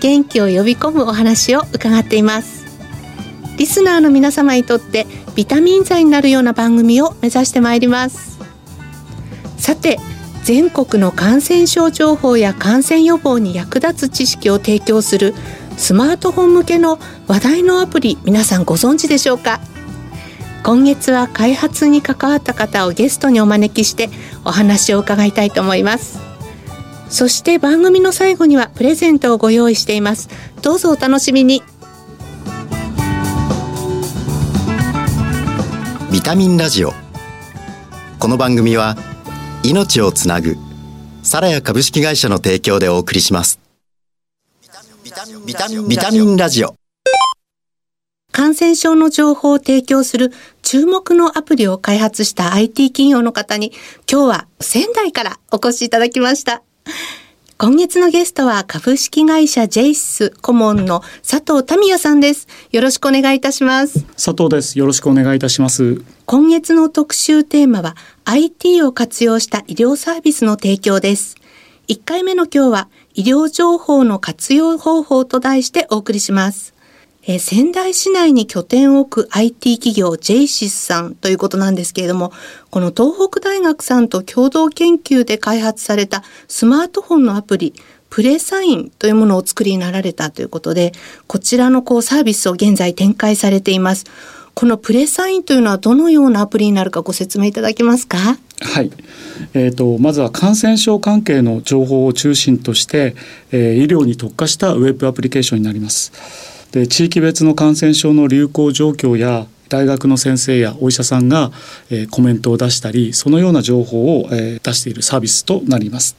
元気を呼び込むお話を伺っています。リスナーの皆様にとってビタミン剤になるような番組を目指してまいります。さて全国の感染症情報や感染予防に役立つ知識を提供するスマートフォン向けの話題のアプリ皆さんご存知でしょうか？今月は開発に関わった方をゲストにお招きしてお話を伺いたいと思います。そして番組の最後にはプレゼントをご用意しています。どうぞお楽しみに。ビタミンラジオ。この番組は命をつなぐサラヤ株式会社の提供でお送りします。ビタミンラジオ。感染症の情報を提供する注目のアプリを開発した IT 企業の方に今日は仙台からお越しいただきました今月のゲストは株式会社ジェイス顧問の佐藤民也さんです。よろしくお願いいたします。佐藤です。よろしくお願いいたします。今月の特集テーマは IT を活用した医療サービスの提供です。1回目の今日は医療情報の活用方法と題してお送りします。えー、仙台市内に拠点を置く IT 企業ジェイシスさんということなんですけれども、この東北大学さんと共同研究で開発されたスマートフォンのアプリ、プレサインというものをお作りになられたということで、こちらのこうサービスを現在展開されています。このプレサインというのはどのようなアプリになるかご説明いただけますか？はい、えーと、まずは感染症関係の情報を中心として、えー、医療に特化したウェブアプリケーションになります。で地域別の感染症の流行状況や大学の先生やお医者さんが、えー、コメントを出したりそのような情報を、えー、出しているサービスとなります。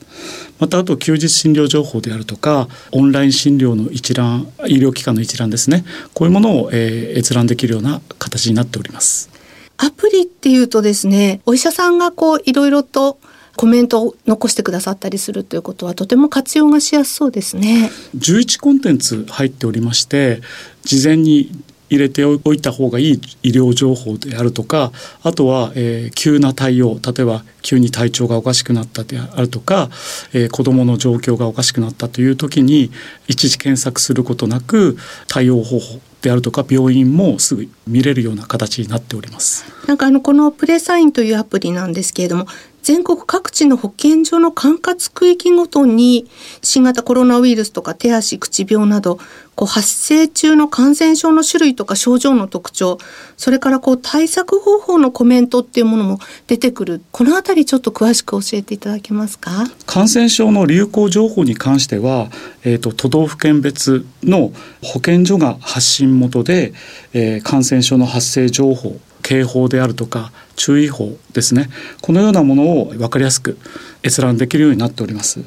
またあと休日診療情報であるとかオンライン診療の一覧医療機関の一覧ですね。こういうものを、えー、閲覧できるような形になっております。アプリっていうとですねお医者さんがこういろいろとコメントを残してくださったりするということはとても活用がしやすそうですね。11コンテンツ入っておりまして事前に入れておいた方がいい医療情報であるとかあとは、えー、急な対応例えば急に体調がおかしくなったであるとか、えー、子どもの状況がおかしくなったという時に一時検索することなく対応方法であるとか病院もすぐ見れるような形になっております。なんかあのこのプレサインというアプリなんですけれども全国各地の保健所の管轄区域ごとに新型コロナウイルスとか手足口病などこう発生中の感染症の種類とか症状の特徴それからこう対策方法のコメントっていうものも出てくる。この辺りちょっと詳しく教えていただけますか？感染症の流行情報に関しては、えーと、都道府県別の保健所が発信元で、えー、感染症の発生情報警報であるとか注意報ですねこのようなものを分かりやすく閲覧できるようになっております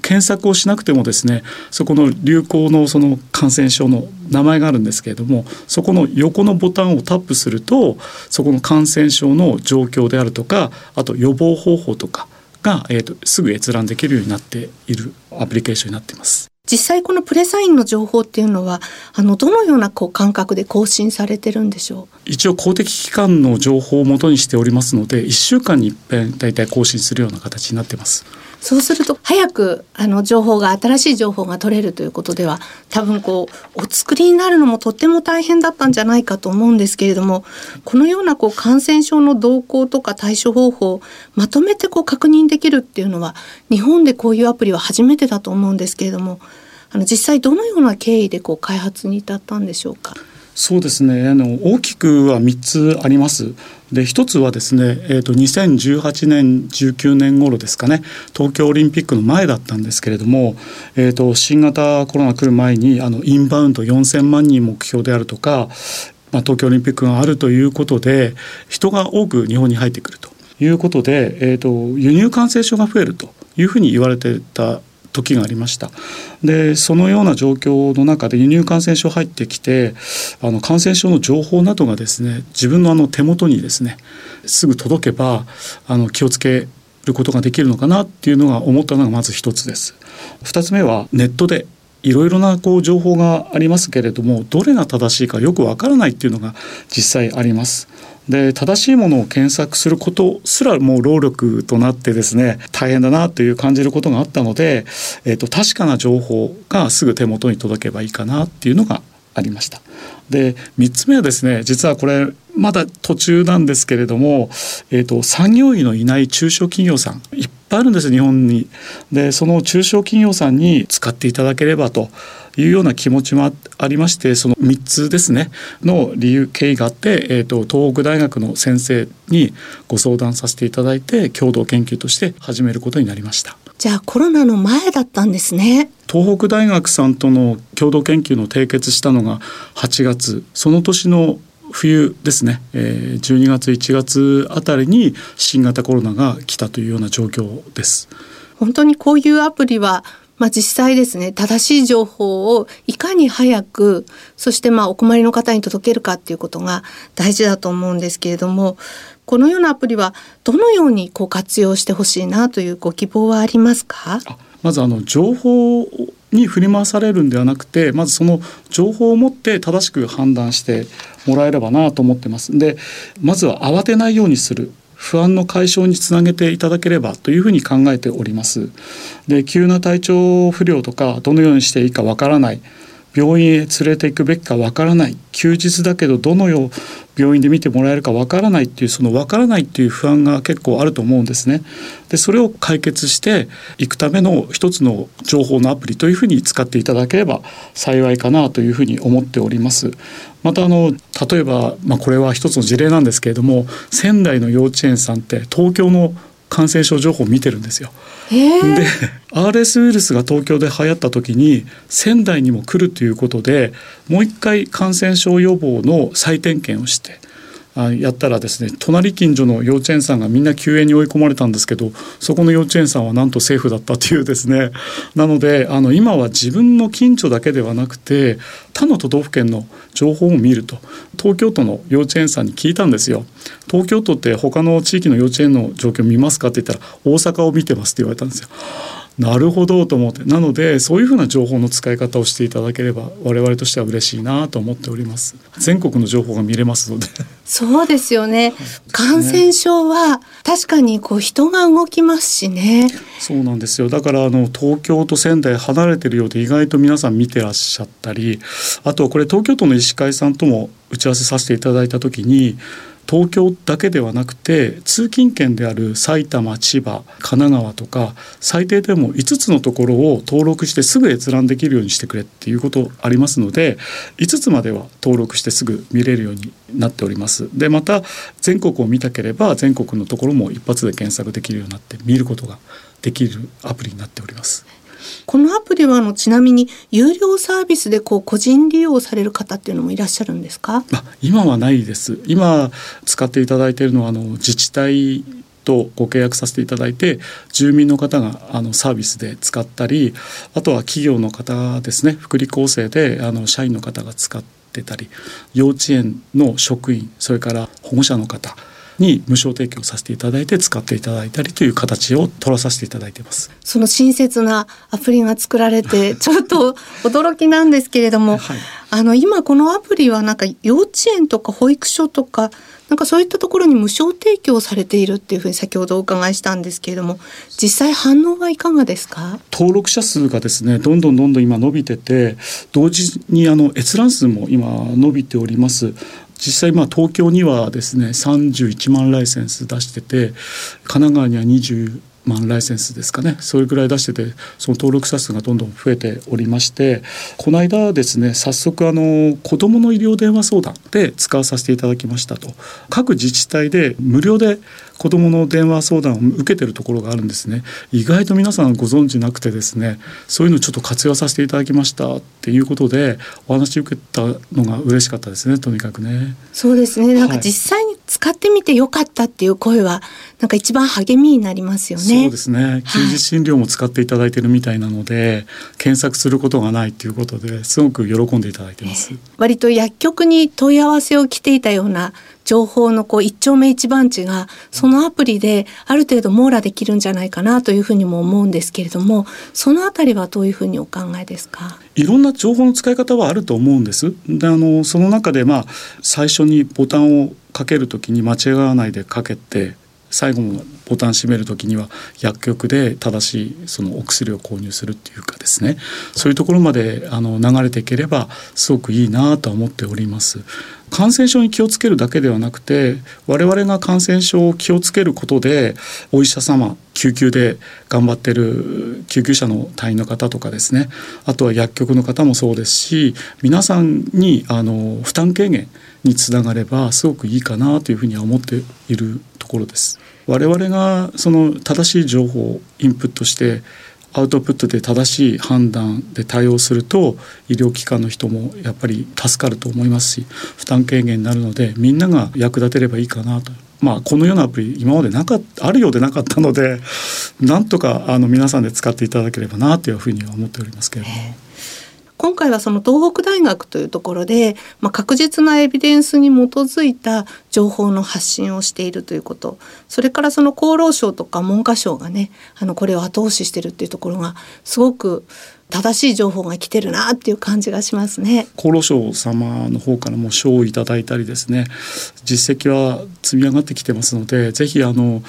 検索をしなくてもですねそこの流行のその感染症の名前があるんですけれどもそこの横のボタンをタップするとそこの感染症の状況であるとかあと予防方法とかが、えーと、すぐ閲覧できるようになっているアプリケーションになっています。実際このプレサインの情報っていうのはあのどのようなこう感覚で更新されてるんでしょう？一応公的機関の情報をもとにしておりますので1週間に一遍大体更新するような形になってます。そうすると早くあの情報が新しい情報が取れるということでは多分こうお作りになるのもとっても大変だったんじゃないかと思うんですけれどもこのようなこう感染症の動向とか対処方法をまとめてこう確認できるっていうのは日本でこういうアプリは初めてだと思うんですけれどもあの実際どのような経緯でこう開発に至ったんでしょうか？そうですねあの大きくは3つあります。で一つはですね、えーと、2018年19年頃ですかね東京オリンピックの前だったんですけれども、えーと、新型コロナ来る前にあのインバウンド4,000万人目標であるとか、まあ、東京オリンピックがあるということで人が多く日本に入ってくるということで、えーと輸入感染症が増えるというふうに言われてた時がありましたでそのような状況の中で輸入感染症入ってきてあの感染症の情報などがですね自分のあの手元にですねすぐ届けばあの気をつけることができるのかなっていうのが思ったのがまず一つです。二つ目はネットでいろいろなこう情報がありますけれどもどれが正しいかよくわからないっていうのが実際あります。で正しいものを検索することすらもう労力となってですね大変だなという感じることがあったので、えーと、確かな情報がすぐ手元に届けばいいかなっていうのがありました。で3つ目はですね実はこれまだ途中なんですけれども、えーと産業医のいない中小企業さんいっぱいあるんです日本に。でその中小企業さんに使っていただければというような気持ちもありましてその3つですねの理由経緯があって、えーと、東北大学の先生にご相談させていただいて共同研究として始めることになりました。じゃあコロナの前だったんですね。東北大学さんとの共同研究の締結したのが8月その年の冬ですね、えー、12月1月あたりに新型コロナが来たというような状況です。本当にこういうアプリはまあ、実際ですね正しい情報をいかに早くそしてまあお困りの方に届けるかっていうことが大事だと思うんですけれどもこのようなアプリはどのようにこう活用してほしいなというご希望はありますか？まずあの情報に振り回されるんではなくてまずその情報を持って正しく判断してもらえればなと思ってます。でまずは慌てないようにする不安の解消につなげていただければというふうに考えております。で急な体調不良とかどのようにしていいかわからない病院へ連れて行くべきかわからない休日だけどどのよう病院で見てもらえるかわからないっていうそのわからないっていう不安が結構あると思うんですね。でそれを解決していくための一つの情報のアプリというふうに使っていただければ幸いかなというふうに思っております。またあの例えば、まあ、これは一つの事例なんですけれども仙台の幼稚園さんって東京の感染症情報を見てるんですよ。で RS ウイルスが東京で流行った時に仙台にも来るということでもう一回感染症予防の再点検をしてやったらですね隣近所の幼稚園さんがみんな休園に追い込まれたんですけどそこの幼稚園さんはなんとセーフだったというですね。なのであの今は自分の近所だけではなくて他の都道府県の情報を見ると。東京都の幼稚園さんに聞いたんですよ。東京都って他の地域の幼稚園の状況見ますかって言ったら大阪を見てますって言われたんですよ。なるほどと思って。なのでそういうふうな情報の使い方をしていただければ我々としては嬉しいなと思っております。全国の情報が見れますので。そうですよね、感染症は確かにこう人が動きますしね。そうなんですよ。だからあの東京と仙台離れてるようで意外と皆さん見てらっしゃったりあとこれ東京都の医師会さんとも打ち合わせさせていただいた時に東京だけではなくて通勤圏である埼玉千葉神奈川とか最低でも5つのところを登録してすぐ閲覧できるようにしてくれっていうことありますので5つまでは登録してすぐ見れるようになっております。でまた全国を見たければ全国のところも一発で検索できるようになって見ることができるアプリになっております。このアプリはあのちなみに有料サービスでこう個人利用される方っていうのもいらっしゃるんですか？あ今はないです。今使っていただいているのはあの自治体とご契約させていただいて住民の方があのサービスで使ったりあとは企業の方ですね。福利厚生であの社員の方が使ってたり幼稚園の職員それから保護者の方に無償提供させていただいて使っていただいたりという形を取らさせていただいています。その親切なアプリが作られて ちょっと驚きなんですけれども、はい、あの今このアプリはなんか幼稚園とか保育所とかなんかそういったところに無償提供されているっていうふうに先ほどお伺いしたんですけれども実際反応はいかがですか？登録者数がですねどんどんどんどん今伸びてて同時にあの閲覧数も今伸びております実際まあ東京にはですね31万ライセンス出してて神奈川には20万ライセンスですかね。それぐらい出しててその登録者数がどんどん増えておりましてこの間ですね早速あの子どもの医療電話相談で使わさせていただきましたと。各自治体で無料で子どもの電話相談を受けてるところがあるんですね。意外と皆さんご存知なくてですねそういうのちょっと活用させていただきましたっていうことでお話受けたのが嬉しかったですねとにかくね。そうですね。なんか実際に使ってみてよかったっていう声はなんか一番励みになりますよね。そうですね。休日診療も使っていただいてるみたいなので、はい、検索することがないっていうことですごく喜んでいただいてます。割と薬局に問い合わせを来ていたような情報のこう一丁目一番地がそのアプリである程度網羅できるんじゃないかなというふうにも思うんですけれどもそのあたりはどういうふうにお考えですか？いろんな情報の使い方はあると思うんです。であのその中でまあ最初にボタンをかけるときに間違わないでかけて最後のボタン閉める時には薬局で正しいそのお薬を購入するっていうかですねそういうところまであの流れていければすごくいいなと思っております。感染症に気をつけるだけではなくて我々が感染症を気をつけることでお医者様救急で頑張ってる救急車の隊員の方とかですねあとは薬局の方もそうですし皆さんにあの負担軽減につながればすごくいいかなというふうには思っているところです。我々がその正しい情報をインプットしてアウトプットで正しい判断で対応すると医療機関の人もやっぱり助かると思いますし負担軽減になるのでみんなが役立てればいいかなと。まあ、このようなアプリ今までなかあるようでなかったのでなんとかあの皆さんで使っていただければなというふうには思っておりますけれども。今回はその東北大学というところで、まあ、確実なエビデンスに基づいた情報の発信をしているということ。それからその厚労省とか文科省がねあのこれを後押ししてるっていうところがすごく正しい情報が来てるなっていう感じがしますね。厚労省様の方からも賞をいただいたりですね実績は積み上がってきてますのでぜひあの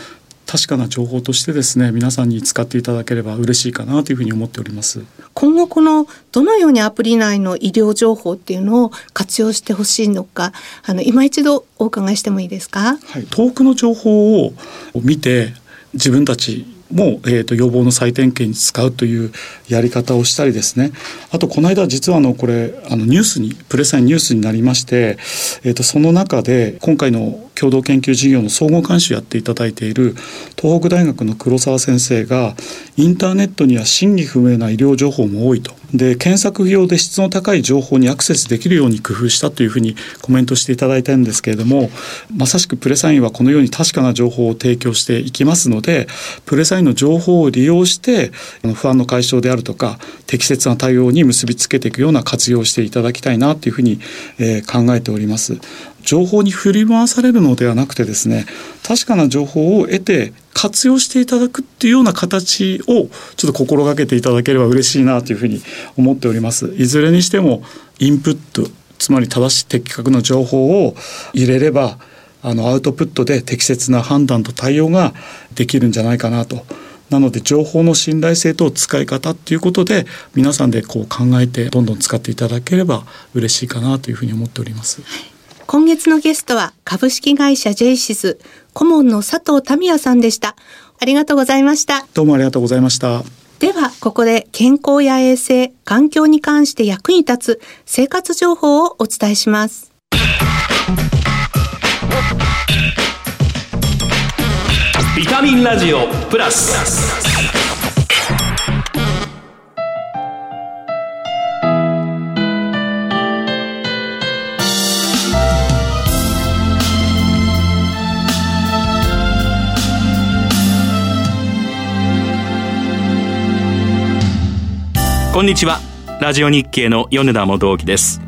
確かな情報としてですね皆さんに使っていただければ嬉しいかなというふうに思っております。今後このどのようにアプリ内の医療情報っていうのを活用してほしいのかあの今一度お伺いしてもいいですか、はい、遠くの情報を見て自分たちも、えーと、予防の再点検に使うというやり方をしたりですね。あとこの間実はあのこれあのニュースにプレスイニュースになりまして、えーとその中で今回の共同研究事業の総合監修やっていただいている東北大学の黒沢先生がインターネットには真偽不明な医療情報も多いとで検索用で質の高い情報にアクセスできるように工夫したというふうにコメントしていただいたんですけれどもまさしくプレサインはこのように確かな情報を提供していきますのでプレサインの情報を利用して不安の解消であるとか適切な対応に結びつけていくような活用をしていただきたいなというふうに、え、考えております。情報に振り回されるのではなくてですね確かな情報を得て活用していただくっていうような形をちょっと心がけていただければ嬉しいなというふうに思っておりますいずれにしてもインプットつまり正しい的確な情報を入れればあのアウトプットで適切な判断と対応ができるんじゃないかなとなので情報の信頼性と使い方っていうことで皆さんでこう考えてどんどん使っていただければ嬉しいかなというふうに思っております。今月のゲストは株式会社ジェイシス顧問の佐藤民也さんでした。ありがとうございました。どうもありがとうございました。では、ここで健康や衛生、環境に関して役に立つ生活情報をお伝えします。ビタミンラジオプラス。こんにちは。ラジオ日経の米田元興です。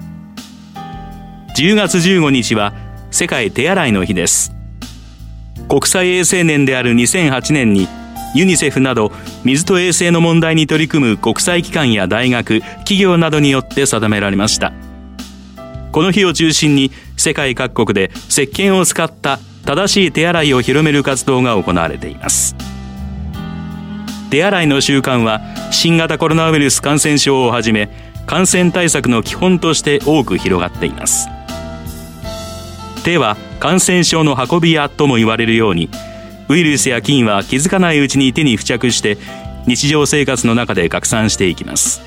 10月15日は世界手洗いの日です。国際衛生年である2008年にユニセフなど水と衛生の問題に取り組む国際機関や大学企業などによって定められました。この日を中心に世界各国で石鹸を使った正しい手洗いを広める活動が行われています。手洗いの習慣は新型コロナウイルス感染症をはじめ感染対策の基本として多く広がっています。手は感染症の運び屋とも言われるようにウイルスや菌は気づかないうちに手に付着して日常生活の中で拡散していきます。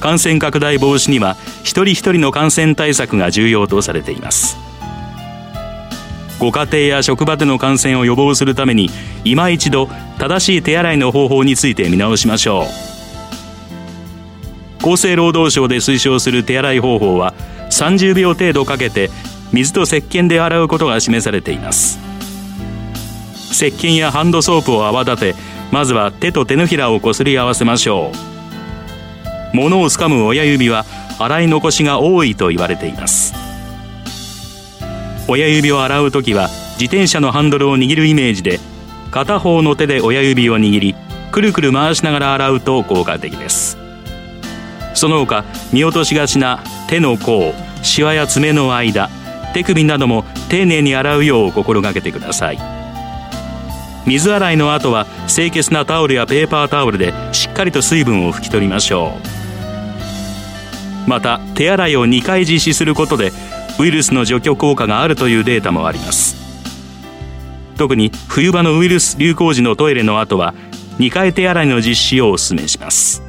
感染拡大防止には一人一人の感染対策が重要とされています。ご家庭や職場での感染を予防するために今一度正しい手洗いの方法について見直しましょう。厚生労働省で推奨する手洗い方法は30秒程度かけて水と石鹸で洗うことが示されています。石鹸やハンドソープを泡立てまずは手と手のひらをこすり合わせましょう。物をつかむ親指は洗い残しが多いと言われています。親指を洗う時は自転車のハンドルを握るイメージで片方の手で親指を握りくるくる回しながら洗うと効果的です。その他見落としがちな手の甲シワや爪の間手首なども丁寧に洗うよう心がけてください。水洗いの後は清潔なタオルやペーパータオルでしっかりと水分を拭き取りましょう。また手洗いを2回実施することでウイルスの除去効果があるというデータもあります。特に冬場のウイルス流行時のトイレの後は2回手洗いの実施をお勧めします。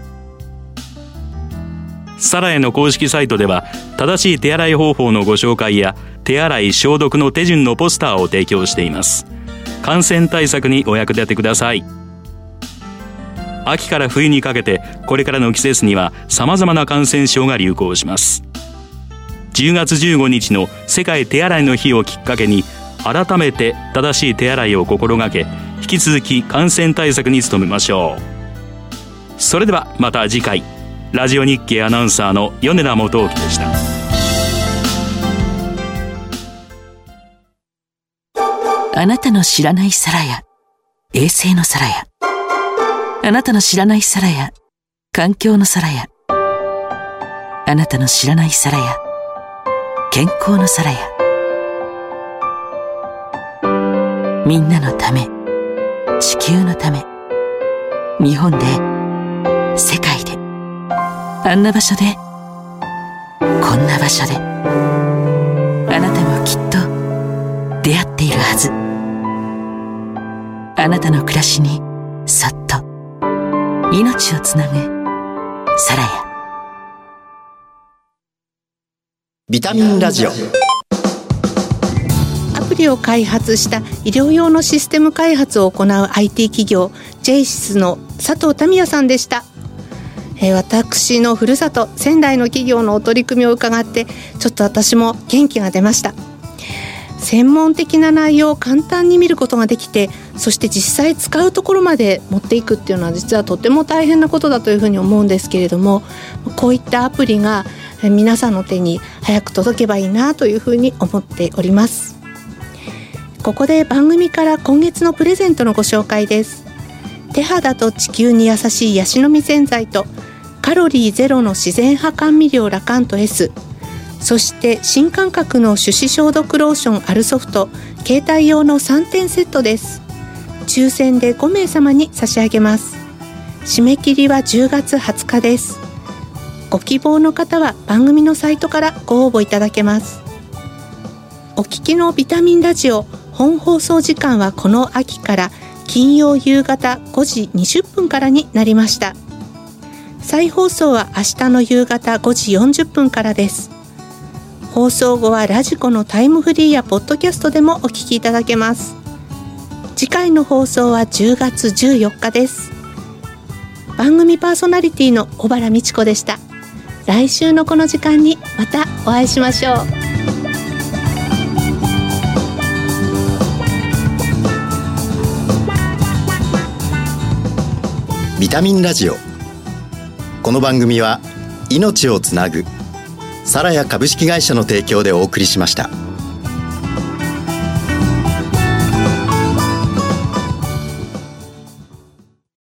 サラエの公式サイトでは正しい手洗い方法のご紹介や手洗い消毒の手順のポスターを提供しています。感染対策にお役立てください。秋から冬にかけてこれからの季節には様々な感染症が流行します。10月15日の世界手洗いの日をきっかけに改めて正しい手洗いを心がけ引き続き感染対策に努めましょう。それではまた次回ラジオ日経アナウンサーの米田元興でした。あなたの知らない皿や衛星の皿やあなたの知らない皿や環境の皿やあなたの知らない皿や健康の皿や。みんなのため地球のため日本で世界であんな場所でこんな場所であなたもきっと出会っているはず。あなたの暮らしにそっと命をつなぐサラビタミンラジオ。アプリを開発した医療用のシステム開発を行う IT 企業ジェイシスの佐藤民也さんでした。えー、私のふるさと仙台の企業のお取り組みを伺ってちょっと私も元気が出ました。専門的な内容を簡単に見ることができてそして実際使うところまで持っていくっていうのは実はとても大変なことだというふうに思うんですけれどもこういったアプリが皆さんの手に早く届けばいいなというふうに思っております。ここで番組から今月のプレゼントのご紹介です。手肌と地球に優しいヤシの実洗剤とカロリーゼロの自然派甘味料ラカント S そして新感覚の手指消毒ローションアルソフト携帯用の3点セットです。抽選で5名様に差し上げます。締め切りは10月20日です。ご希望の方は番組のサイトからご応募いただけます。お聞きのビタミンラジオ本放送時間はこの秋から金曜夕方5時20分からになりました。再放送は明日の夕方5時40分からです。放送後はラジコのタイムフリーやポッドキャストでもお聞きいただけます。次回の放送は10月14日です。番組パーソナリティの小原美智子でした。来週のこの時間にまたお会いしましょうビタミンラジオこの番組は命をつなぐサラヤ株式会社の提供でお送りしました。